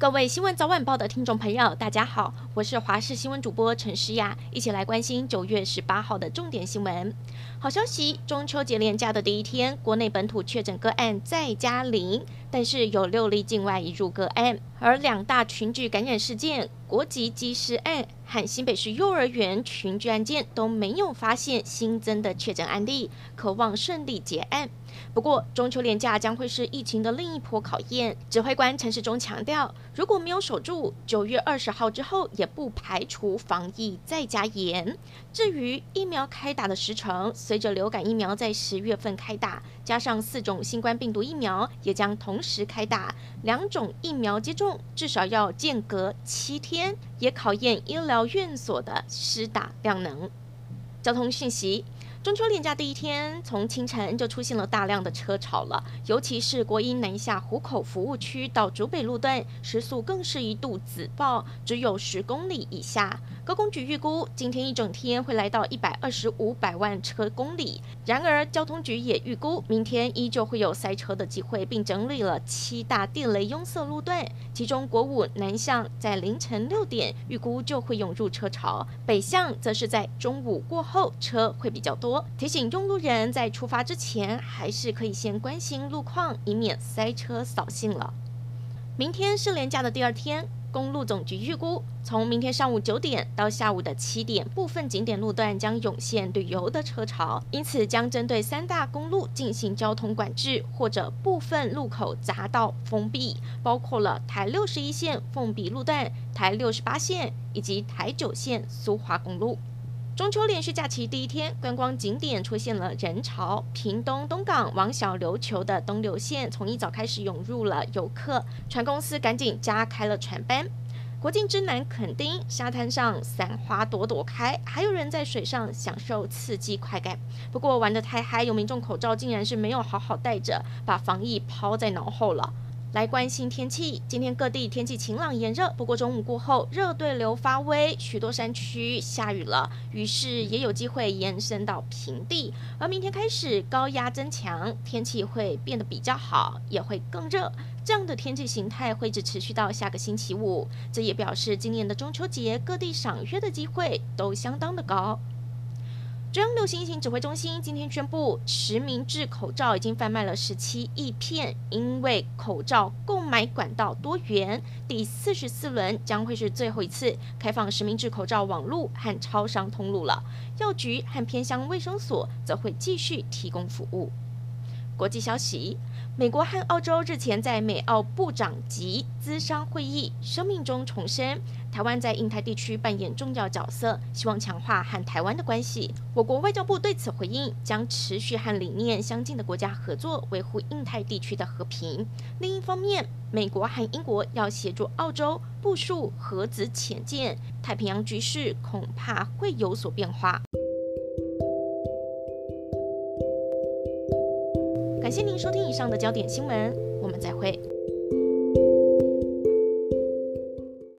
各位新闻早晚报的听众朋友，大家好，我是华视新闻主播陈诗雅，一起来关心九月十八号的重点新闻。好消息，中秋节连假的第一天，国内本土确诊个案再加零，但是有六例境外移入个案，而两大群聚感染事件，国籍机师案和新北市幼儿园群聚案件都没有发现新增的确诊案例，可望顺利结案。不过，中秋连假将会是疫情的另一波考验。指挥官陈时中强调，如果没有守住，九月二十号之后，也不排除防疫再加严。至于疫苗开打的时程，随着流感疫苗在十月份开打，加上四种新冠病毒疫苗也将同时开打，两种疫苗接种至少要间隔七天，也考验医疗院所的施打量能。交通讯息。中秋连假第一天，从清晨就出现了大量的车潮了，尤其是国一南下湖口服务区到竹北路段，时速更是一度紫爆，只有十公里以下。高工局预估，今天一整天会来到一百二十五百万车公里。然而，交通局也预估，明天依旧会有塞车的机会，并整理了七大地雷拥塞路段，其中国五南向在凌晨六点预估就会涌入车潮，北向则是在中午过后车会比较多。提醒用路人在出发之前，还是可以先关心路况，以免塞车扫兴了。明天是连假的第二天。公路总局预估，从明天上午九点到下午的七点，部分景点路段将涌现旅游的车潮，因此将针对三大公路进行交通管制，或者部分路口匝道封闭，包括了台六十一线凤鼻路段、台六十八线以及台九线苏花公路。中秋连续假期第一天，观光景点出现了人潮。屏东东港往小琉球的东流线从一早开始涌入了游客，船公司赶紧加开了船班。国境之南垦丁沙滩上伞花朵朵开，还有人在水上享受刺激快感。不过玩得太嗨，有民众口罩竟然是没有好好戴着，把防疫抛在脑后了。来关心天气，今天各地天气晴朗炎热，不过中午过后热对流发威，许多山区下雨了，于是也有机会延伸到平地。而明天开始高压增强，天气会变得比较好，也会更热。这样的天气形态会一直持续到下个星期五，这也表示今年的中秋节各地赏月的机会都相当的高。中央流行疫情指挥中心今天宣布，实名制口罩已经贩卖了十七亿片。因为口罩购买管道多元，第四十四轮将会是最后一次开放实名制口罩网路和超商通路了。药局和偏乡卫生所则会继续提供服务。国际消息。美国和澳洲日前在美澳部长级咨商会议声明中重申，台湾在印太地区扮演重要角色，希望强化和台湾的关系。我国外交部对此回应，将持续和理念相近的国家合作，维护印太地区的和平。另一方面，美国和英国要协助澳洲部署核子潜舰，太平洋局势恐怕会有所变化。感谢您收听以上的焦点新闻，我们再会。